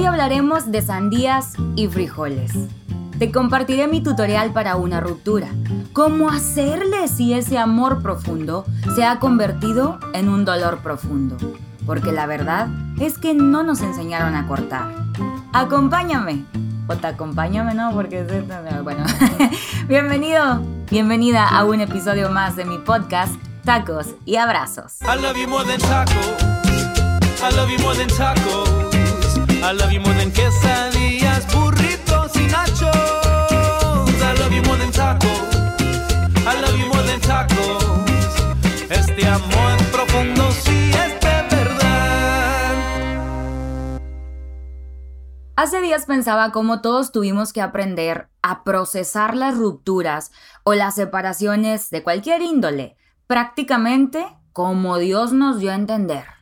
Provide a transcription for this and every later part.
Hoy hablaremos de sandías y frijoles. Te compartiré mi tutorial para una ruptura. Cómo hacerle si ese amor profundo se ha convertido en un dolor profundo. Porque la verdad es que no nos enseñaron a cortar. Acompáñame. O te acompáñame, ¿no? Porque... Bueno. Bienvenido, bienvenida a un episodio más de mi podcast, Tacos y Abrazos. I love you more than quesadillas, burritos y nachos. I love you more than tacos. I love you more than tacos. Este amor profundo sí es de verdad. Hace días pensaba cómo todos tuvimos que aprender a procesar las rupturas o las separaciones de cualquier índole, prácticamente como Dios nos dio a entender.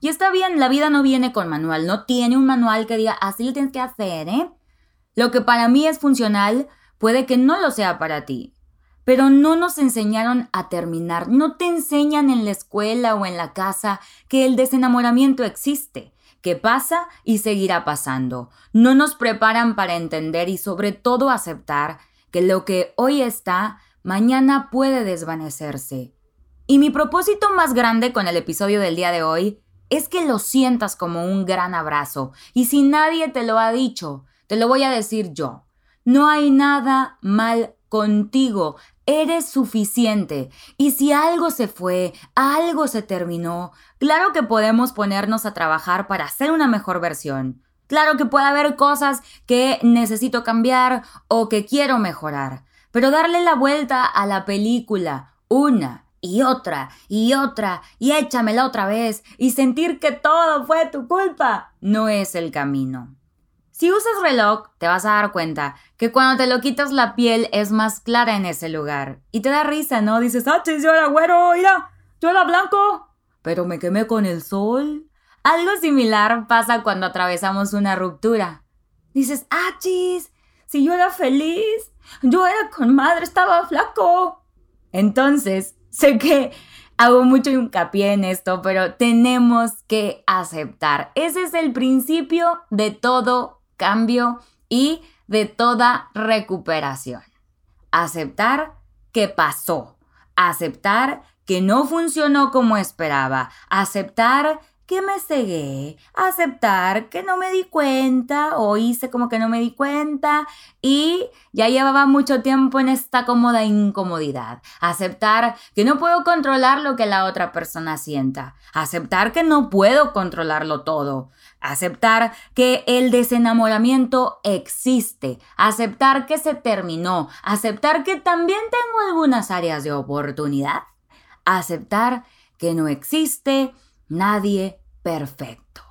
Y está bien, la vida no viene con manual, no tiene un manual que diga así lo tienes que hacer, ¿eh? Lo que para mí es funcional puede que no lo sea para ti. Pero no nos enseñaron a terminar, no te enseñan en la escuela o en la casa que el desenamoramiento existe, que pasa y seguirá pasando. No nos preparan para entender y sobre todo aceptar que lo que hoy está, mañana puede desvanecerse. Y mi propósito más grande con el episodio del día de hoy es que lo sientas como un gran abrazo. Y si nadie te lo ha dicho, te lo voy a decir yo. No hay nada mal contigo. Eres suficiente. Y si algo se fue, algo se terminó, claro que podemos ponernos a trabajar para hacer una mejor versión. Claro que puede haber cosas que necesito cambiar o que quiero mejorar. Pero darle la vuelta a la película una y otra y otra y échamela otra vez y sentir que todo fue tu culpa no es el camino. Si usas reloj, te vas a dar cuenta que cuando te lo quitas la piel es más clara en ese lugar. Y te da risa, ¿no? Dices, ah, yo era güero, mira, yo era blanco, pero me quemé con el sol. Algo similar pasa cuando atravesamos una ruptura. Dices, ah, chis, si yo era feliz, yo era con madre, estaba flaco. Entonces, sé que hago mucho hincapié en esto, pero tenemos que aceptar. Ese es el principio de todo cambio y de toda recuperación. Aceptar que pasó. Aceptar que no funcionó como esperaba. Aceptar que me cegué, aceptar que no me di cuenta o hice como que no me di cuenta y ya llevaba mucho tiempo en esta cómoda incomodidad. Aceptar que no puedo controlar lo que la otra persona sienta. Aceptar que no puedo controlarlo todo. Aceptar que el desenamoramiento existe. Aceptar que se terminó. Aceptar que también tengo algunas áreas de oportunidad. Aceptar que no existe nadie perfecto.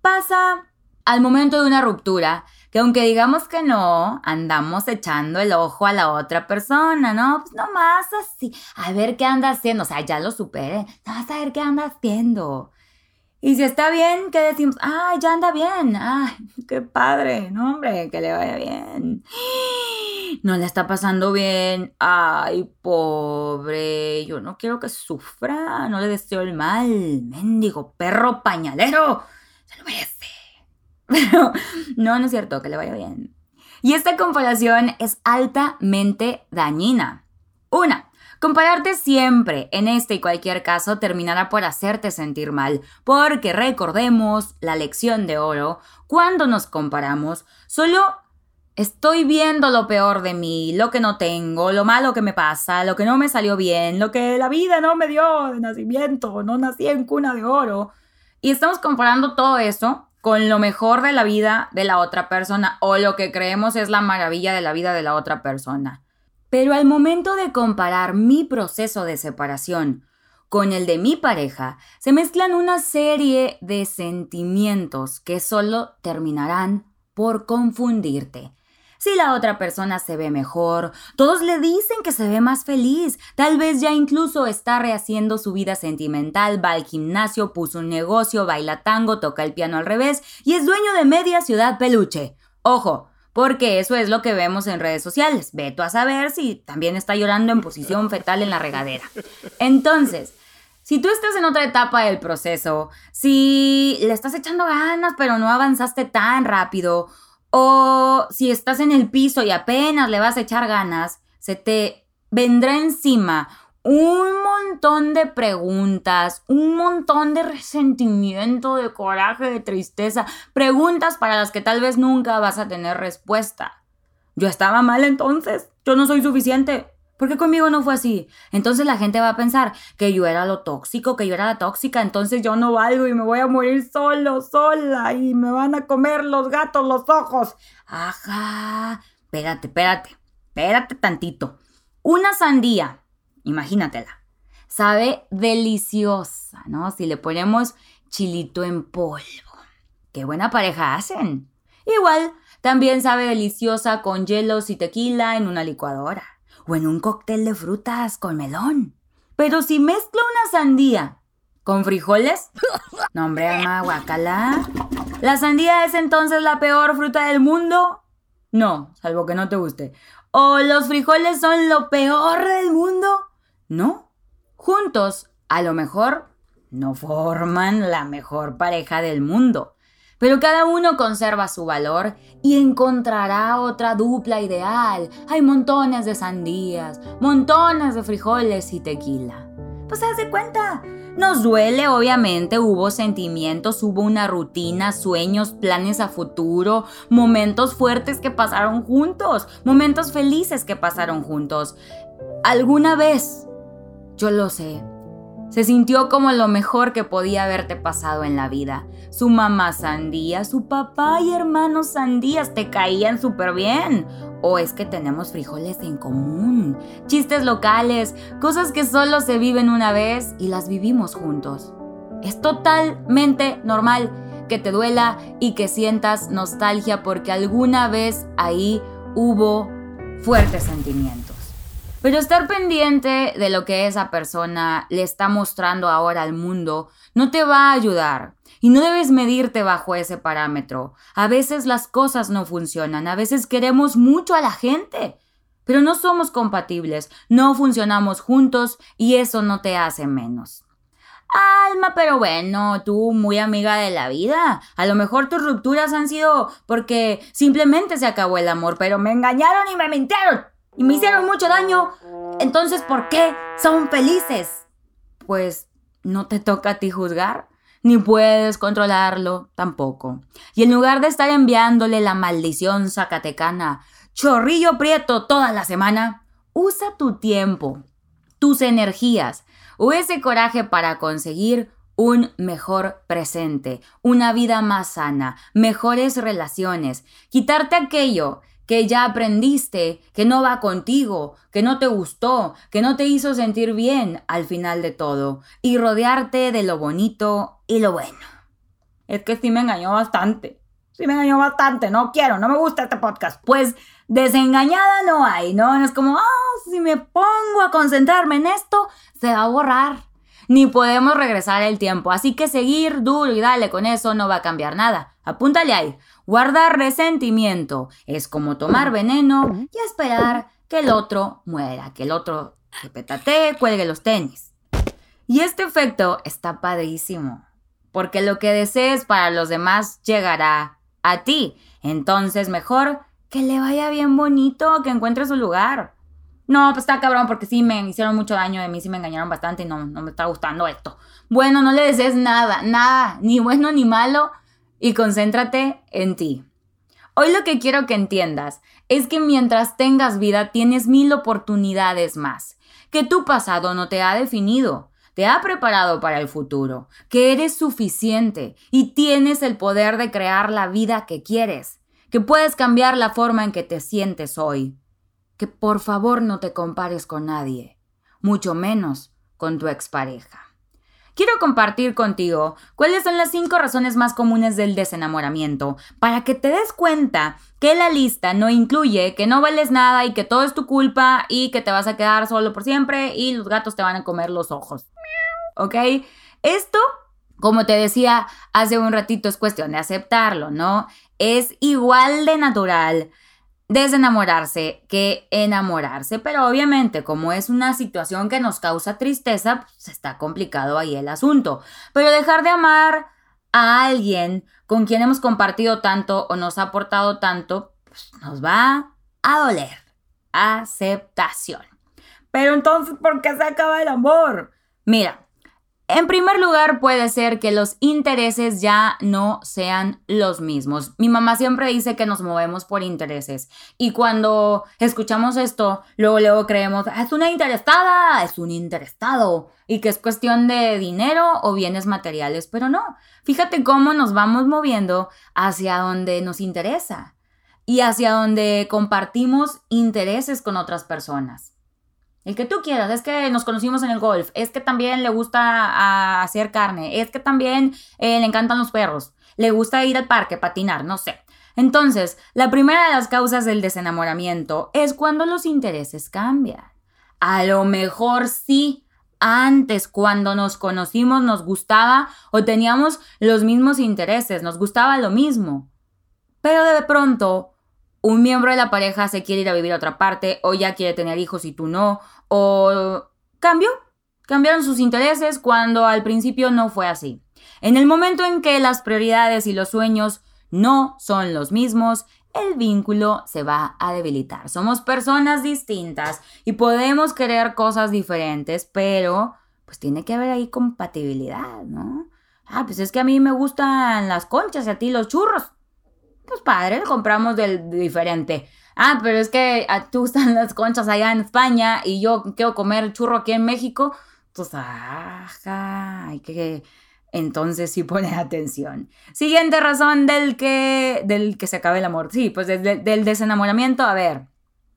Pasa al momento de una ruptura, que aunque digamos que no, andamos echando el ojo a la otra persona, ¿no? Pues nomás así, a ver qué anda haciendo, o sea, ya lo supere, vas a ver qué anda haciendo. Y si está bien, ¿qué decimos? ¡Ay, ya anda bien! ¡Ay, qué padre! No, hombre, que le vaya bien. No le está pasando bien. ¡Ay, pobre! Yo no quiero que sufra. No le deseo el mal. Mendigo perro pañalero. Se lo merece. Pero no, no es cierto, que le vaya bien. Y esta comparación es altamente dañina. Una, Compararte siempre, en este y cualquier caso, terminará por hacerte sentir mal, porque recordemos la lección de oro, cuando nos comparamos, solo estoy viendo lo peor de mí, lo que no tengo, lo malo que me pasa, lo que no me salió bien, lo que la vida no me dio de nacimiento, no nací en cuna de oro. Y estamos comparando todo eso con lo mejor de la vida de la otra persona o lo que creemos es la maravilla de la vida de la otra persona. Pero al momento de comparar mi proceso de separación con el de mi pareja, se mezclan una serie de sentimientos que solo terminarán por confundirte. Si la otra persona se ve mejor, todos le dicen que se ve más feliz, tal vez ya incluso está rehaciendo su vida sentimental, va al gimnasio, puso un negocio, baila tango, toca el piano al revés y es dueño de media ciudad peluche. Ojo, porque eso es lo que vemos en redes sociales. Veto a saber si también está llorando en posición fetal en la regadera. Entonces, Si tú estás en otra etapa del proceso, si le estás echando ganas pero no avanzaste tan rápido, o si estás en el piso y apenas le vas a echar ganas, se te vendrá encima un montón de preguntas, un montón de resentimiento, de coraje, de tristeza, preguntas para las que tal vez nunca vas a tener respuesta. Yo estaba mal entonces, yo no soy suficiente, ¿Por qué conmigo no fue así? Entonces la gente va a pensar que yo era lo tóxico, que yo era la tóxica, entonces yo no valgo y me voy a morir solo, sola y me van a comer los gatos los ojos. Ajá. Espérate, espérate, espérate tantito. Una sandía, imagínatela, sabe deliciosa, ¿no? Si le ponemos chilito en polvo. Qué buena pareja hacen. Igual, también sabe deliciosa con hielos y tequila en una licuadora o en un cóctel de frutas con melón. Pero si mezclo una sandía con frijoles, no hombre, alma, guacala. ¿La sandía es entonces la peor fruta del mundo? No, salvo que no te guste. ¿O los frijoles son lo peor del mundo? No. Juntos, a lo mejor, no forman la mejor pareja del mundo. Pero cada uno conserva su valor y encontrará otra dupla ideal. Hay montones de sandías, montones de frijoles y tequila. Pues haz de cuenta. Nos duele, obviamente, hubo sentimientos, hubo una rutina, sueños, planes a futuro, momentos fuertes que pasaron juntos, momentos felices que pasaron juntos. Alguna vez, yo lo sé, se sintió como lo mejor que podía haberte pasado en la vida. Su mamá sandía, su papá y hermanos sandías te caían súper bien. O es que tenemos frijoles en común, chistes locales, cosas que solo se viven una vez y las vivimos juntos. Es totalmente normal que te duela y que sientas nostalgia porque alguna vez ahí hubo fuertes sentimientos. Pero estar pendiente de lo que esa persona le está mostrando ahora al mundo no te va a ayudar. Y no debes medirte bajo ese parámetro. A veces las cosas no funcionan, a veces queremos mucho a la gente, pero no somos compatibles, no funcionamos juntos y eso no te hace menos. Alma, pero bueno, tú muy amiga de la vida. A lo mejor tus rupturas han sido porque simplemente se acabó el amor, pero me engañaron y me mintieron y me hicieron mucho daño. Entonces, ¿por qué son felices? Pues no te toca a ti juzgar, ni puedes controlarlo tampoco. Y en lugar de estar enviándole la maldición zacatecana, chorrillo prieto toda la semana, usa tu tiempo, tus energías o ese coraje para conseguir un mejor presente, una vida más sana, mejores relaciones, quitarte aquello que ya aprendiste, que no va contigo, que no te gustó, que no te hizo sentir bien al final de todo, y rodearte de lo bonito y lo bueno. Es que sí me engañó bastante. Sí me engañó bastante, no quiero, no me gusta este podcast. Pues desengañada no hay, ¿no? Es como, oh, si me pongo a concentrarme en esto, se va a borrar. Ni podemos regresar el tiempo, así que seguir duro y dale con eso no va a cambiar nada. Apúntale ahí. Guardar resentimiento es como tomar veneno y esperar que el otro muera, que el otro se petatee, cuelgue los tenis. Y este efecto está padrísimo, porque lo que desees para los demás llegará a ti. Entonces mejor que le vaya bien bonito, que encuentre su lugar. No, pues está cabrón porque sí me hicieron mucho daño de mí, sí me engañaron bastante y no, no me está gustando esto. Bueno, no le desees nada, nada, ni bueno ni malo y concéntrate en ti. Hoy lo que quiero que entiendas es que mientras tengas vida tienes mil oportunidades más, que tu pasado no te ha definido, te ha preparado para el futuro, que eres suficiente y tienes el poder de crear la vida que quieres, que puedes cambiar la forma en que te sientes hoy, que por favor no te compares con nadie, mucho menos con tu expareja quiero compartir contigo cuáles son las cinco razones más comunes del desenamoramiento para que te des cuenta que la lista no incluye que no vales nada y que todo es tu culpa y que te vas a quedar solo por siempre y los gatos te van a comer los ojos. ¿Ok? Esto, como te decía hace un ratito, es cuestión de aceptarlo, ¿no? Es igual de natural desenamorarse que enamorarse, pero obviamente como es una situación que nos causa tristeza, pues está complicado ahí el asunto. Pero dejar de amar a alguien con quien hemos compartido tanto o nos ha aportado tanto, pues nos va a doler. Aceptación. Pero entonces, ¿por qué se acaba el amor? Mira, en primer lugar, puede ser que los intereses ya no sean los mismos. Mi mamá siempre dice que nos movemos por intereses. Y cuando escuchamos esto, luego, luego creemos, es una interesada, es un interesado. Y que es cuestión de dinero o bienes materiales. Pero no, fíjate cómo nos vamos moviendo hacia donde nos interesa y hacia donde compartimos intereses con otras personas. El que tú quieras, es que nos conocimos en el golf, es que también le gusta ah, hacer carne, es que también eh, le encantan los perros, le gusta ir al parque, patinar, no sé. Entonces, la primera de las causas del desenamoramiento es cuando los intereses cambian. A lo mejor sí, antes cuando nos conocimos nos gustaba o teníamos los mismos intereses, nos gustaba lo mismo. Pero de pronto un miembro de la pareja se quiere ir a vivir a otra parte o ya quiere tener hijos y tú no, o cambió, cambiaron sus intereses cuando al principio no fue así. En el momento en que las prioridades y los sueños no son los mismos, el vínculo se va a debilitar. Somos personas distintas y podemos querer cosas diferentes, pero pues tiene que haber ahí compatibilidad, ¿no? Ah, pues es que a mí me gustan las conchas y a ti los churros pues padre, compramos del diferente. Ah, pero es que a ah, tú gustan las conchas allá en España y yo quiero comer churro aquí en México. Pues, ajá, hay que... Entonces sí pone atención. Siguiente razón del que, del que se acabe el amor. Sí, pues del desenamoramiento, a ver,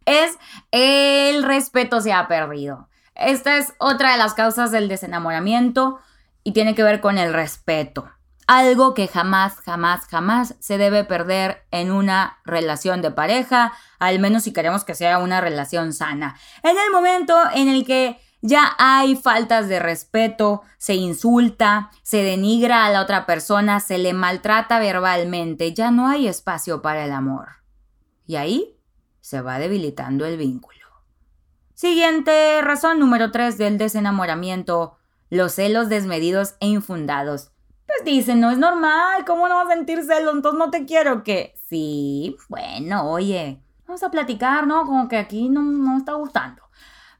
es el respeto se ha perdido. Esta es otra de las causas del desenamoramiento y tiene que ver con el respeto algo que jamás, jamás, jamás se debe perder en una relación de pareja, al menos si queremos que sea una relación sana. En el momento en el que ya hay faltas de respeto, se insulta, se denigra a la otra persona, se le maltrata verbalmente, ya no hay espacio para el amor. Y ahí se va debilitando el vínculo. Siguiente razón número 3 del desenamoramiento, los celos desmedidos e infundados. Pues dicen, no es normal, ¿cómo no vas a sentir celos? Entonces no te quiero que... Sí, bueno, oye, vamos a platicar, ¿no? Como que aquí no, no está gustando.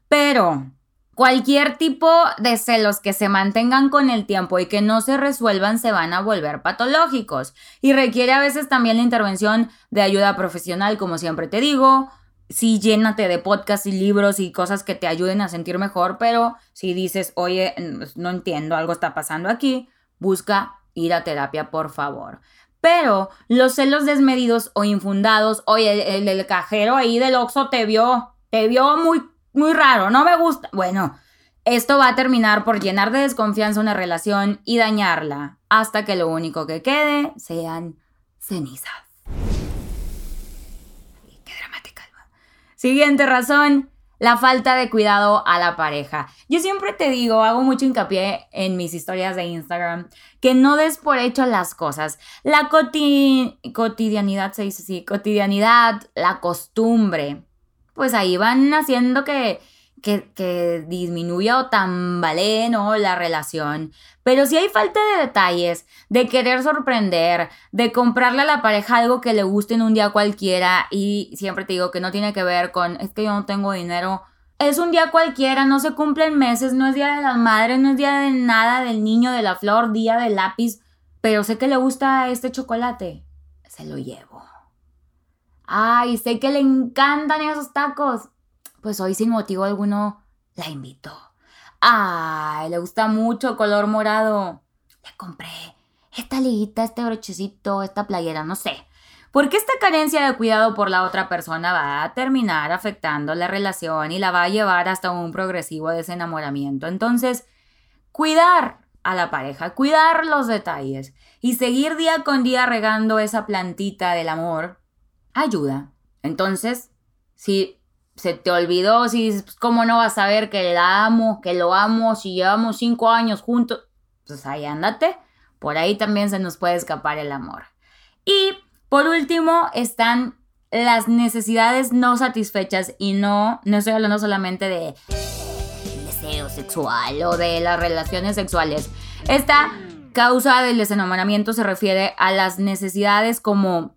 Pero cualquier tipo de celos que se mantengan con el tiempo y que no se resuelvan se van a volver patológicos. Y requiere a veces también la intervención de ayuda profesional, como siempre te digo. Sí, llénate de podcasts y libros y cosas que te ayuden a sentir mejor, pero si dices, oye, no entiendo, algo está pasando aquí, busca ir a terapia, por favor. Pero los celos desmedidos o infundados, oye, el, cajero ahí del Oxxo te vio, te vio muy, muy raro, no me gusta. Bueno, esto va a terminar por llenar de desconfianza una relación y dañarla, hasta que lo único que quede sean cenizas. Qué dramática. Siguiente razón, la falta de cuidado a la pareja. Yo siempre te digo, hago mucho hincapié en mis historias de Instagram, que no des por hecho las cosas. La cotidianidad, se dice así, cotidianidad, la costumbre, pues ahí van haciendo que que, disminuya o tambalee ¿no? la relación. Pero si hay falta de detalles, de querer sorprender, de comprarle a la pareja algo que le guste en un día cualquiera, y siempre te digo que no tiene que ver con, es que yo no tengo dinero, es un día cualquiera, no se cumplen meses, no es día de las madres, no es día de nada, del niño, de la flor, día del lápiz, pero sé que le gusta este chocolate, se lo llevo. Ay, sé que le encantan esos tacos, pues hoy sin motivo alguno la invito. Ay, le gusta mucho color morado. Le compré esta liguita, este brochecito, esta playera, no sé. Porque esta carencia de cuidado por la otra persona va a terminar afectando la relación y la va a llevar hasta un progresivo desenamoramiento. Entonces, cuidar a la pareja, cuidar los detalles y seguir día con día regando esa plantita del amor ayuda. Entonces, si se te olvidó, si dices, pues, ¿cómo no vas a ver que la amo, que lo amo, si llevamos cinco años juntos? Pues ahí ándate, por ahí también se nos puede escapar el amor. Y por último están las necesidades no satisfechas y no, no estoy hablando solamente de deseo sexual o de las relaciones sexuales. Esta causa del desenamoramiento se refiere a las necesidades como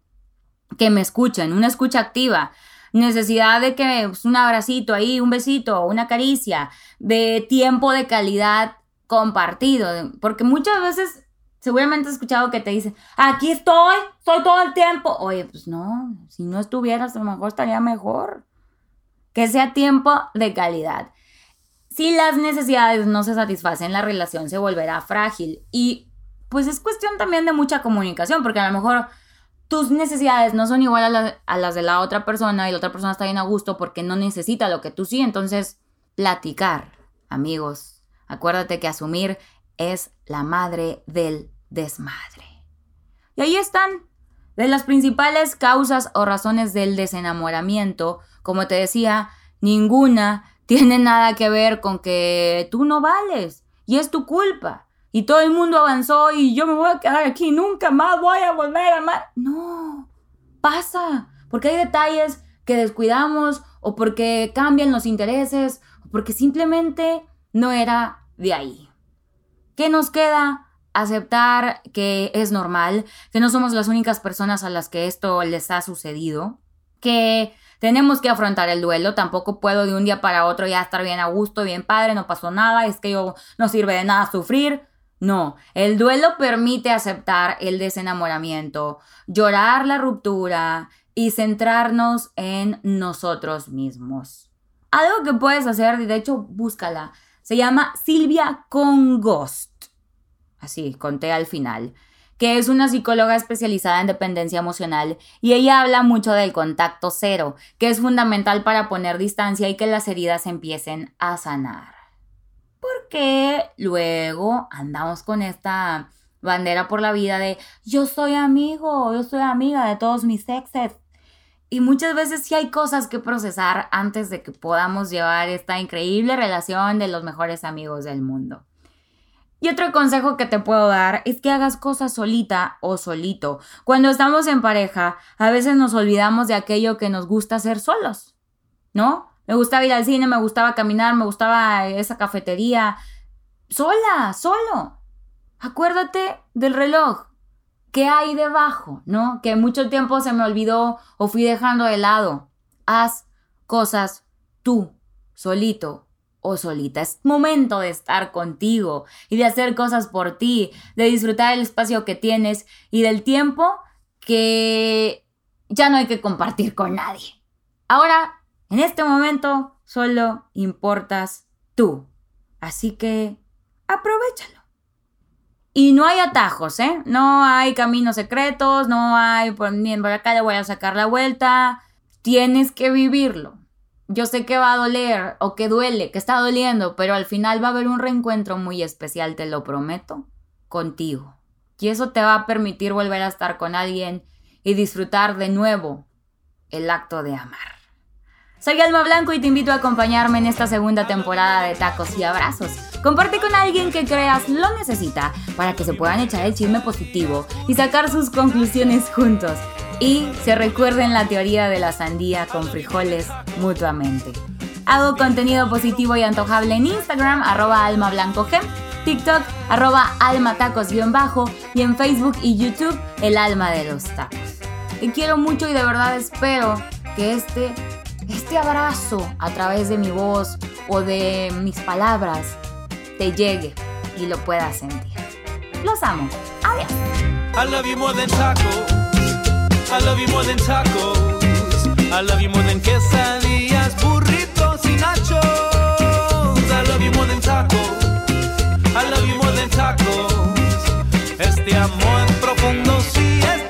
que me escuchen, una escucha activa, necesidad de que pues, un abracito ahí, un besito, una caricia, de tiempo de calidad compartido, porque muchas veces seguramente has escuchado que te dicen, aquí estoy, estoy todo el tiempo. Oye, pues no, si no estuvieras a lo mejor estaría mejor. Que sea tiempo de calidad. Si las necesidades no se satisfacen, la relación se volverá frágil y pues es cuestión también de mucha comunicación, porque a lo mejor tus necesidades no son igual a, las de la otra persona y la otra persona está bien a gusto porque no necesita lo que tú sí. Entonces, platicar, amigos. Acuérdate que asumir es la madre del desmadre. Y ahí están. De las principales causas o razones del desenamoramiento, como te decía, ninguna tiene nada que ver con que tú no vales y es tu culpa y todo el mundo avanzó y yo me voy a quedar aquí, nunca más voy a volver a amar. No, pasa, porque hay detalles que descuidamos o porque cambian los intereses o porque simplemente no era de ahí. ¿Qué nos queda? Aceptar que es normal, que no somos las únicas personas a las que esto les ha sucedido, que tenemos que afrontar el duelo, tampoco puedo de un día para otro ya estar bien a gusto, bien padre, no pasó nada, es que yo no sirve de nada sufrir. No, el duelo permite aceptar el desenamoramiento, llorar la ruptura y centrarnos en nosotros mismos. Algo que puedes hacer, de hecho, búscala. Se llama Silvia Congost. Así, conté al final. Que es una psicóloga especializada en dependencia emocional y ella habla mucho del contacto cero, que es fundamental para poner distancia y que las heridas empiecen a sanar porque luego andamos con esta bandera por la vida de yo soy amigo, yo soy amiga de todos mis exes. Y muchas veces sí hay cosas que procesar antes de que podamos llevar esta increíble relación de los mejores amigos del mundo. Y otro consejo que te puedo dar es que hagas cosas solita o solito. Cuando estamos en pareja, a veces nos olvidamos de aquello que nos gusta hacer solos, ¿no? Me gustaba ir al cine, me gustaba caminar, me gustaba esa cafetería. Sola, solo. Acuérdate del reloj. ¿Qué hay debajo? ¿No? Que mucho tiempo se me olvidó o fui dejando de lado. Haz cosas tú, solito o solita. Es momento de estar contigo y de hacer cosas por ti, de disfrutar el espacio que tienes y del tiempo que ya no hay que compartir con nadie. Ahora en este momento solo importas tú. Así que aprovechalo. Y no hay atajos, ¿eh? No hay caminos secretos, no hay por, por acá le voy a sacar la vuelta. Tienes que vivirlo. Yo sé que va a doler o que duele, que está doliendo, pero al final va a haber un reencuentro muy especial, te lo prometo, contigo. Y eso te va a permitir volver a estar con alguien y disfrutar de nuevo el acto de amar. Soy Alma Blanco y te invito a acompañarme en esta segunda temporada de Tacos y Abrazos. Comparte con alguien que creas lo necesita para que se puedan echar el chisme positivo y sacar sus conclusiones juntos. Y se recuerden la teoría de la sandía con frijoles mutuamente. Hago contenido positivo y antojable en Instagram, arroba almablancogem, TikTok, arroba almatacos-bajo y en Facebook y YouTube, el alma de los tacos. Te quiero mucho y de verdad espero que este este abrazo a través de mi voz o de mis palabras te llegue y lo puedas sentir. Los amo. Adiós. I love you more than tacos. I love you more than tacos. I love you more than quesadillas, burritos y nachos. I love you more than tacos. I love you more than tacos. Este amor profundo sí es